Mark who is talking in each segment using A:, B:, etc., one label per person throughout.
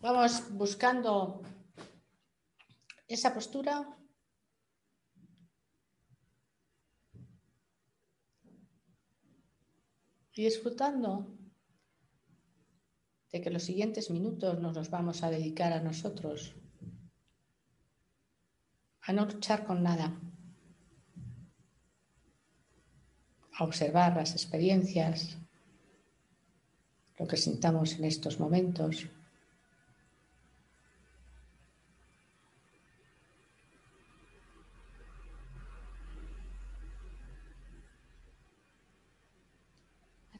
A: Vamos buscando esa postura. Y disfrutando de que los siguientes minutos nos los vamos a dedicar a nosotros, a no luchar con nada, a observar las experiencias, lo que sintamos en estos momentos.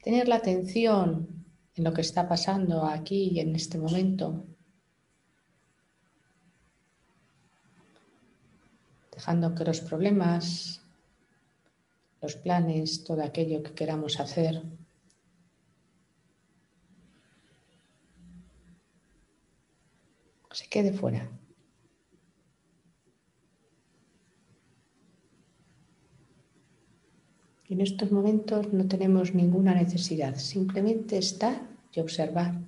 A: A tener la atención en lo que está pasando aquí y en este momento. Dejando que los problemas, los planes, todo aquello que queramos hacer, se quede fuera. En estos momentos no tenemos ninguna necesidad, simplemente estar y observar.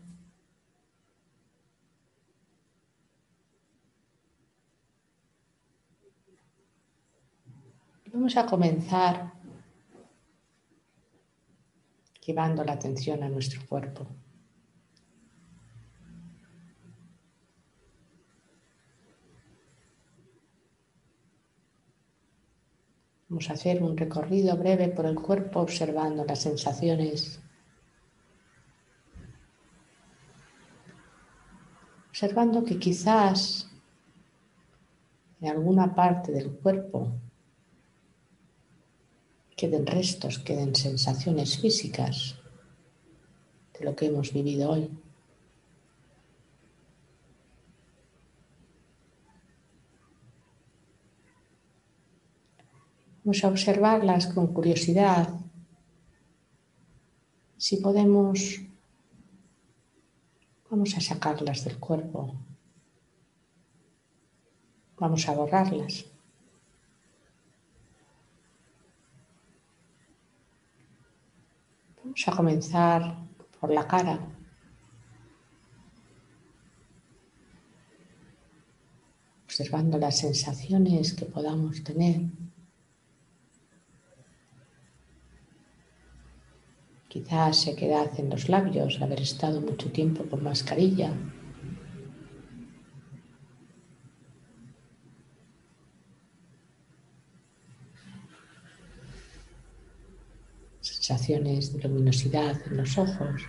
A: Vamos a comenzar llevando la atención a nuestro cuerpo. Vamos a hacer un recorrido breve por el cuerpo observando las sensaciones. Observando que quizás en alguna parte del cuerpo queden restos, queden sensaciones físicas de lo que hemos vivido hoy. Vamos a observarlas con curiosidad. Si podemos, vamos a sacarlas del cuerpo. Vamos a borrarlas. Vamos a comenzar por la cara. Observando las sensaciones que podamos tener. Quizás sequedad en los labios, haber estado mucho tiempo con mascarilla. Sensaciones de luminosidad en los ojos.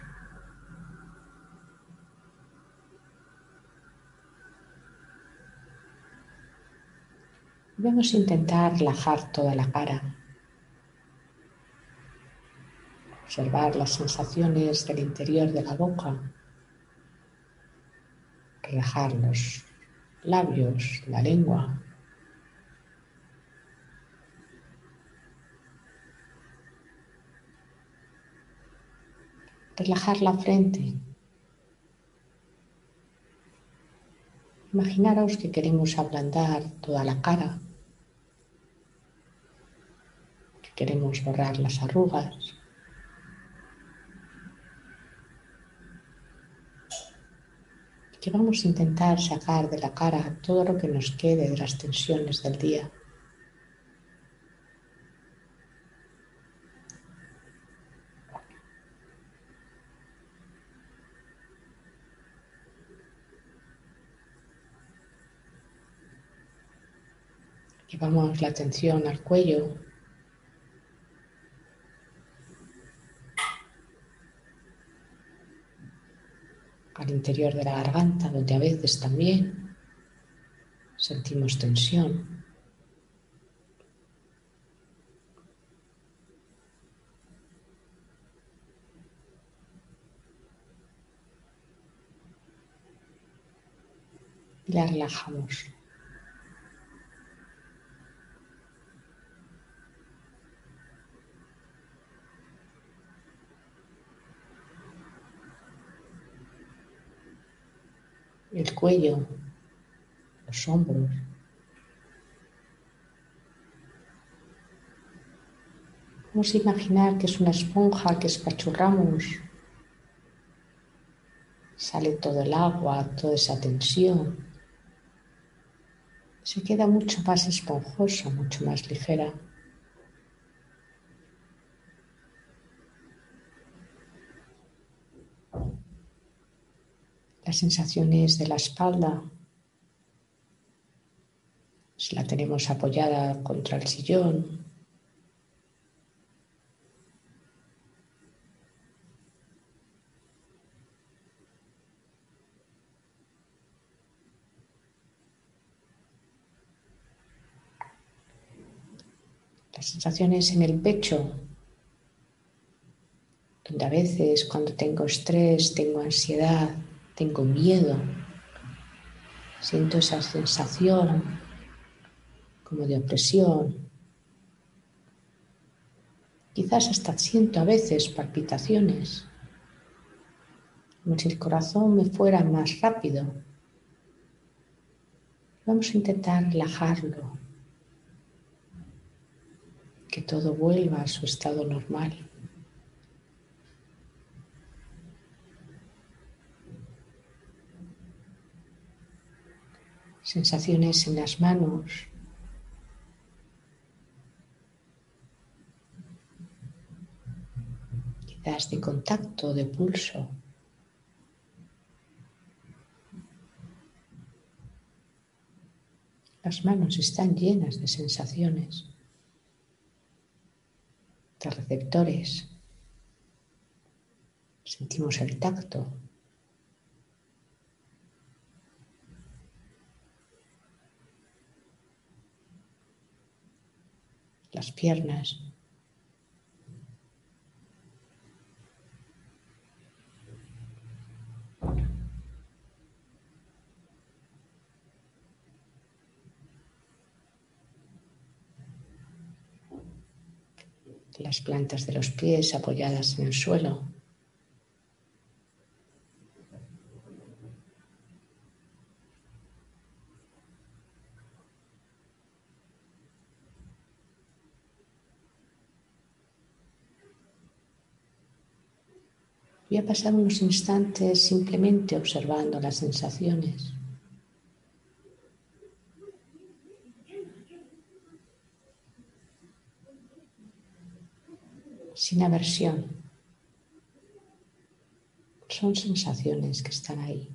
A: Vamos a intentar relajar toda la cara. Observar las sensaciones del interior de la boca, relajar los labios, la lengua. Relajar la frente. Imaginaros que queremos ablandar toda la cara, que queremos borrar las arrugas. Que vamos a intentar sacar de la cara todo lo que nos quede de las tensiones del día. Llevamos la atención al cuello, al interior de la garganta, donde a veces también sentimos tensión. La relajamos. El cuello, los hombros. Vamos a imaginar que es una esponja que espachurramos Sale todo el agua, toda esa tensión. Se queda mucho más esponjoso, mucho más ligera. Las sensaciones de la espalda, si la tenemos apoyada contra el sillón, las sensaciones en el pecho, donde a veces cuando tengo estrés, tengo ansiedad, tengo miedo, siento esa sensación como de opresión. Quizás hasta siento a veces palpitaciones, como si el corazón me fuera más rápido. Vamos a intentar relajarlo, que todo vuelva a su estado normal. Sensaciones en las manos. Quizás de contacto, de pulso. Las manos están llenas de sensaciones receptores. Sentimos el tacto. Las piernas. las plantas de los pies apoyadas en el suelo. Voy a pasar unos instantes simplemente observando las sensaciones. sin aversión. Son sensaciones que están ahí.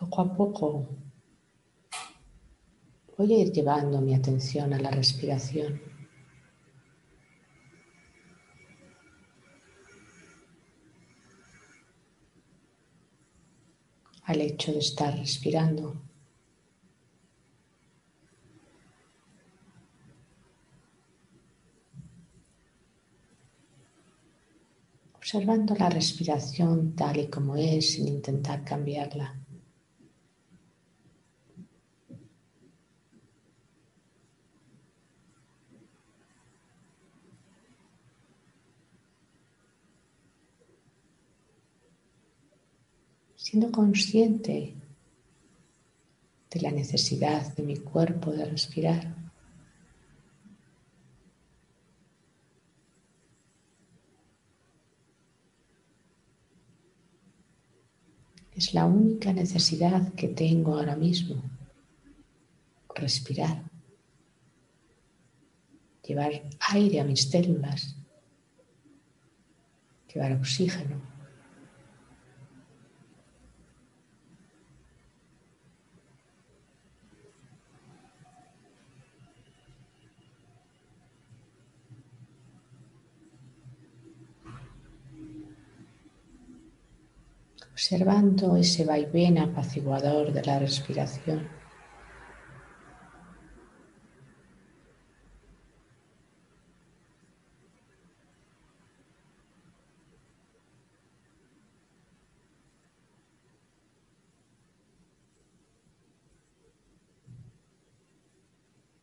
A: Y poco a poco voy a ir llevando mi atención a la respiración. al hecho de estar respirando. Observando la respiración tal y como es sin intentar cambiarla. Siendo consciente de la necesidad de mi cuerpo de respirar. Es la única necesidad que tengo ahora mismo, respirar, llevar aire a mis células, llevar oxígeno. Observando ese vaivén apaciguador de la respiración.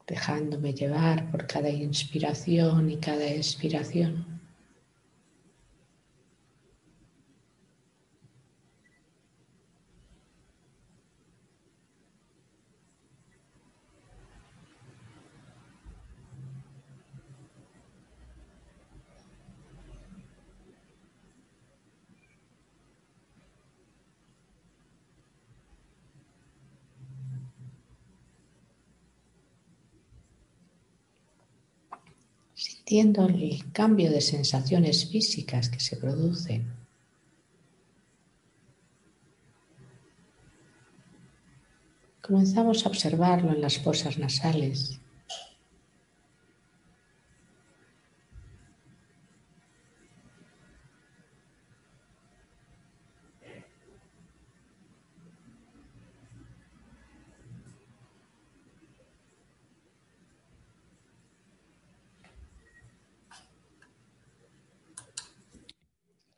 A: dejándome llevar por cada inspiración y cada expiración. El cambio de sensaciones físicas que se producen. Comenzamos a observarlo en las fosas nasales.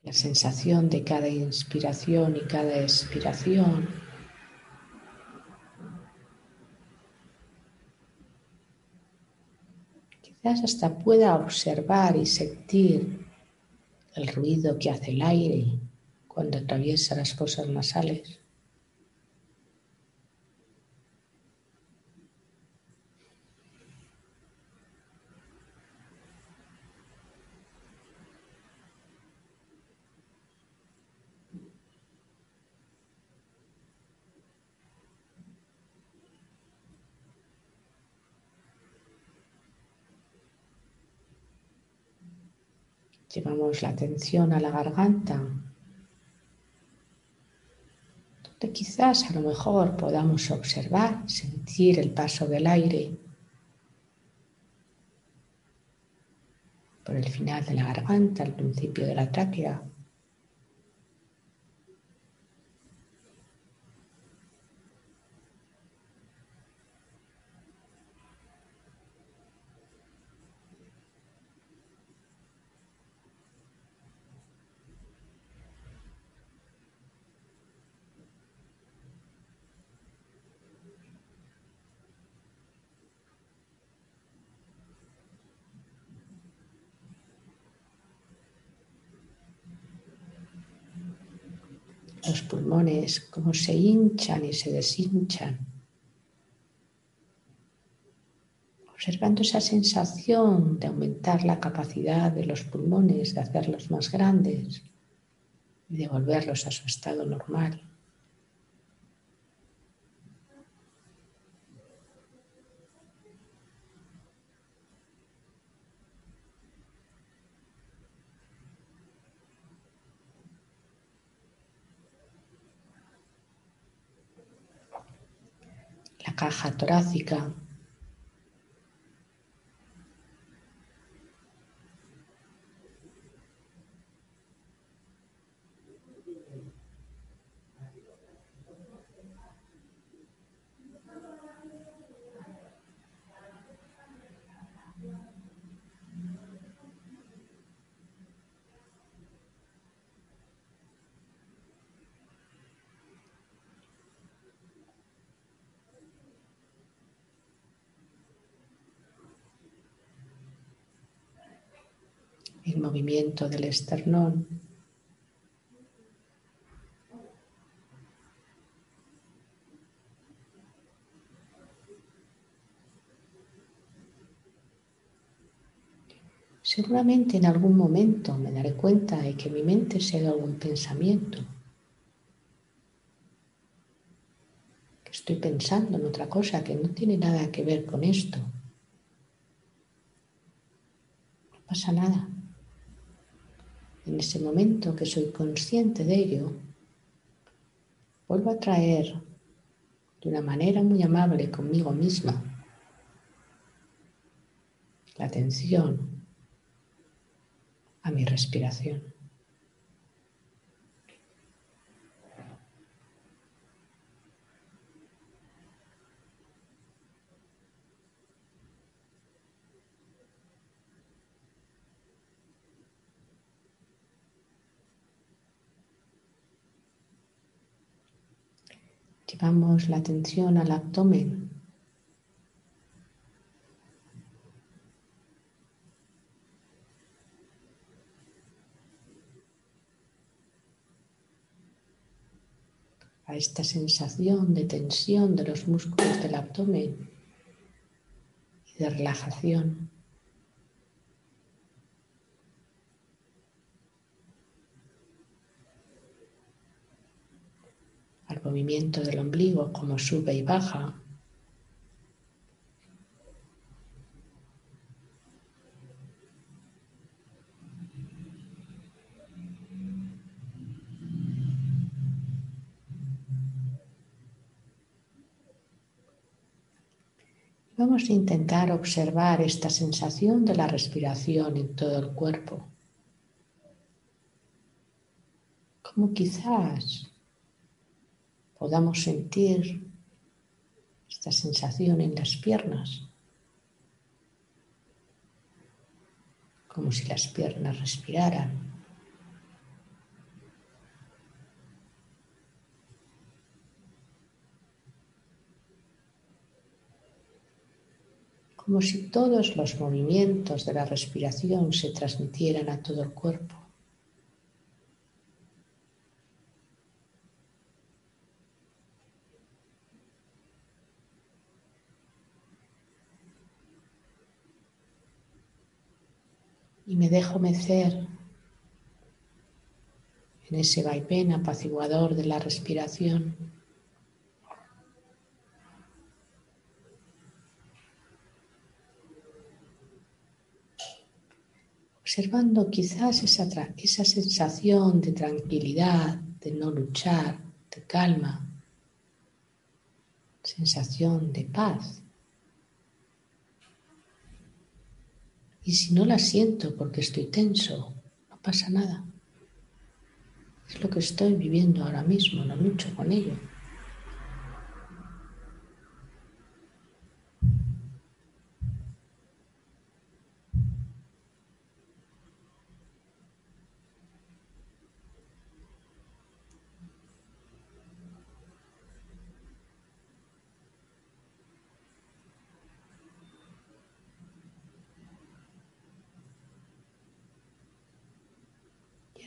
A: La sensación de cada inspiración y cada expiración. Quizás hasta pueda observar y sentir el ruido que hace el aire cuando atraviesa las fosas nasales. Llevamos la atención a la garganta, donde quizás a lo mejor podamos observar, sentir el paso del aire por el final de la garganta, al principio de la tráquea. Los pulmones, cómo se hinchan y se deshinchan. Observando esa sensación de aumentar la capacidad de los pulmones, de hacerlos más grandes y de volverlos a su estado normal. Caja torácica. El movimiento del esternón. Seguramente en algún momento me daré cuenta de que mi mente se da algún pensamiento, que estoy pensando en otra cosa que no tiene nada que ver con esto. No pasa nada en ese momento que soy consciente de ello, vuelvo a traer de una manera muy amable conmigo misma la atención a mi respiración. Llevamos la atención al abdomen. a esta sensación de tensión de los músculos del abdomen y de relajación. movimiento del ombligo como sube y baja. Vamos a intentar observar esta sensación de la respiración en todo el cuerpo. Como quizás podamos sentir esta sensación en las piernas, como si las piernas respiraran. como si todos los movimientos de la respiración se transmitieran a todo el cuerpo. Y me dejo mecer en ese vaivén apaciguador de la respiración. observando quizás esa, esa sensación de tranquilidad, de no luchar, de calma, sensación de paz. Y si no la siento porque estoy tenso, no pasa nada. Es lo que estoy viviendo ahora mismo, no lucho con ello.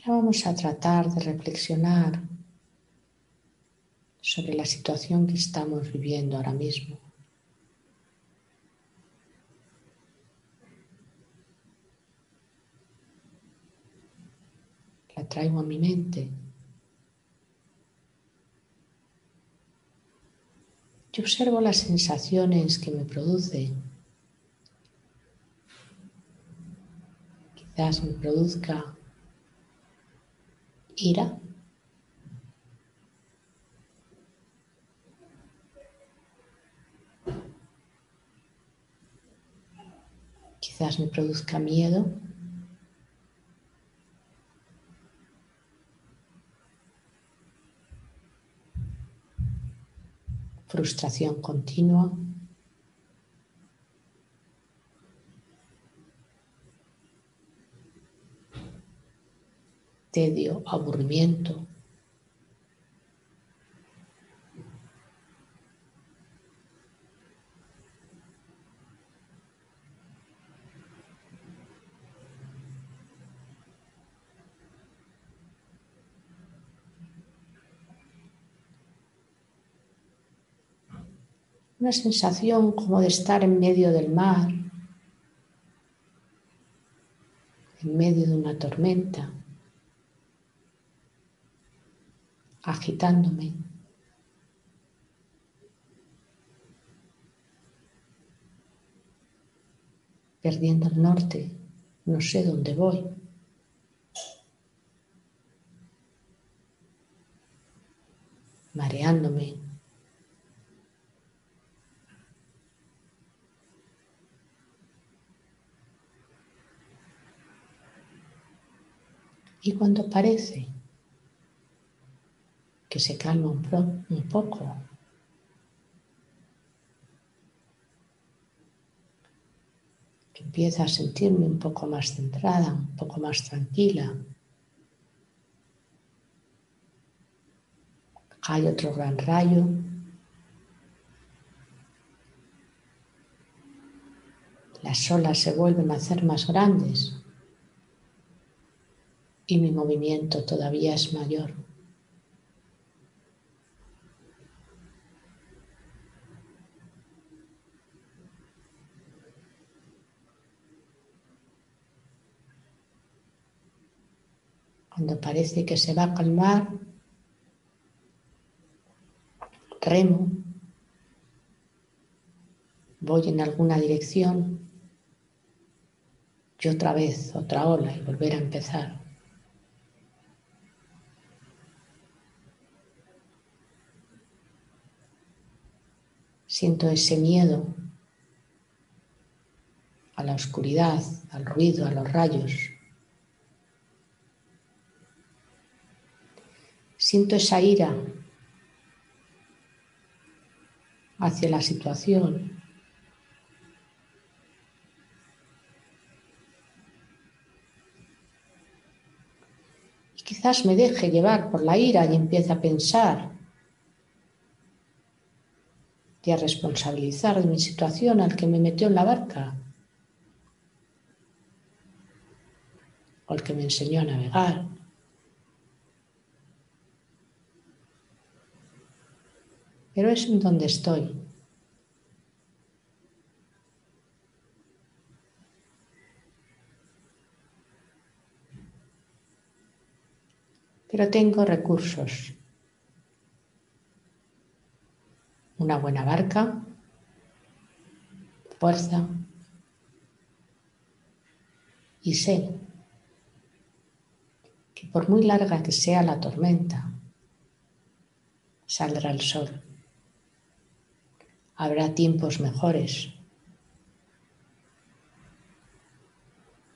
A: Vamos a tratar de reflexionar sobre la situación que estamos viviendo ahora mismo. La traigo a mi mente. Yo observo las sensaciones que me produce. Quizás me produzca ira. Quizás me produzca miedo. Frustración continua. Tedio, aburrimiento. Una sensación como de estar en medio del mar, en medio de una tormenta. Agitándome. Perdiendo el norte, no sé dónde voy. Mareándome. Y cuando parece que se calma un, poco. Que empieza a sentirme un poco más centrada, un poco más tranquila. Hay otro gran rayo. Las olas se vuelven a hacer más grandes y mi movimiento todavía es mayor. Cuando parece que se va a calmar, remo, voy en alguna dirección y otra vez otra ola y volver a empezar. Siento ese miedo oscuridad, al ruido, a los rayos. Siento esa ira hacia la situación. Y quizás me deje llevar por la ira y empiece a pensar y a responsabilizar de mi situación al que me metió en la barca o al que me enseñó a navegar. Pero es donde estoy. Pero tengo recursos. una buena barca, fuerza y sé que por muy larga que sea la tormenta, saldrá el sol. Habrá tiempos mejores.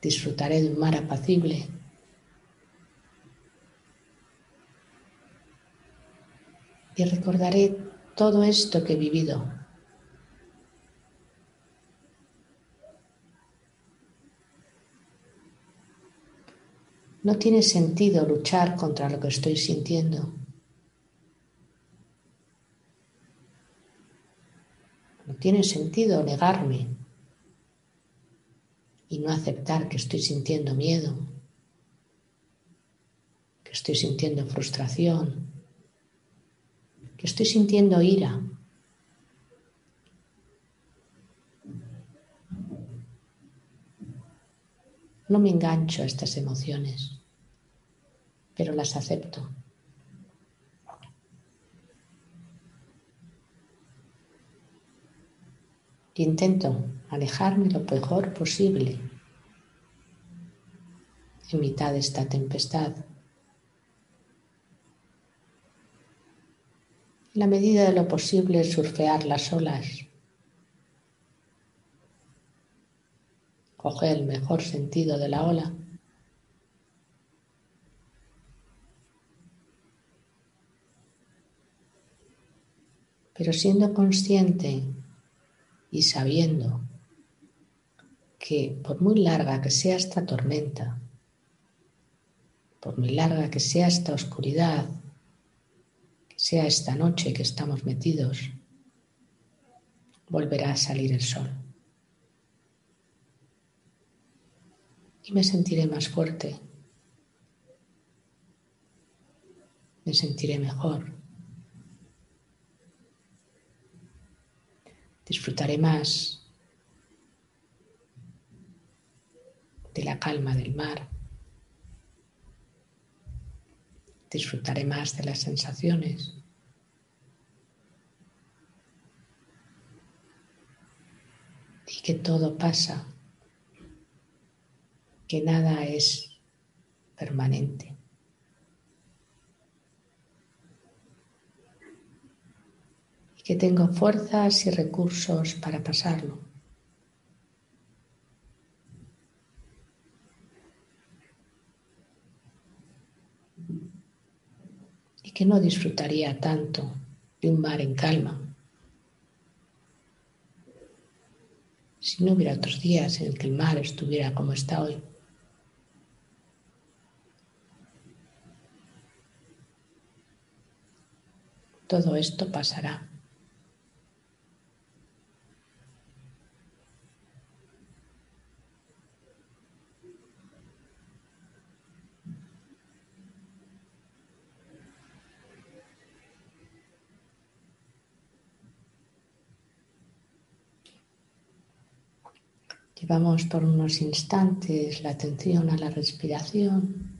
A: Disfrutaré de un mar apacible. Y recordaré todo esto que he vivido. No tiene sentido luchar contra lo que estoy sintiendo. No tiene sentido negarme y no aceptar que estoy sintiendo miedo, que estoy sintiendo frustración, estoy sintiendo ira. No me engancho a estas emociones, pero las acepto. Intento alejarme lo mejor posible en mitad de esta tempestad. en la medida de lo posible surfear las olas. Coger el mejor sentido de la ola. Pero siendo consciente y sabiendo que por muy larga que sea esta tormenta, por muy larga que sea esta oscuridad, sea esta noche que estamos metidos, volverá a salir el sol. Y me sentiré más fuerte, me sentiré mejor, disfrutaré más de la calma del mar. disfrutaré más de las sensaciones. Y que todo pasa, que nada es permanente. Y que tengo fuerzas y recursos para pasarlo. que no disfrutaría tanto de un mar en calma si no hubiera otros días en el que el mar estuviera como está hoy. Todo esto pasará. Llevamos por unos instantes la atención a la respiración.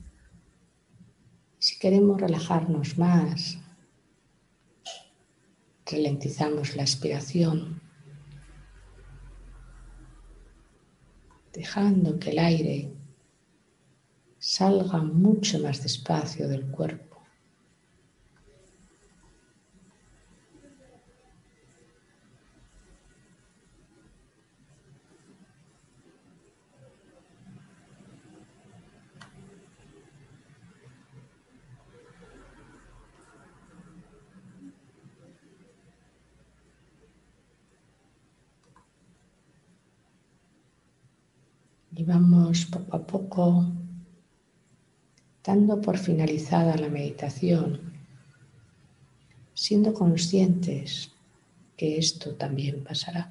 A: Si queremos relajarnos más, ralentizamos la expiración, dejando que el aire salga mucho más despacio del cuerpo. Y poco a poco dando por finalizada la meditación, siendo conscientes que esto también pasará.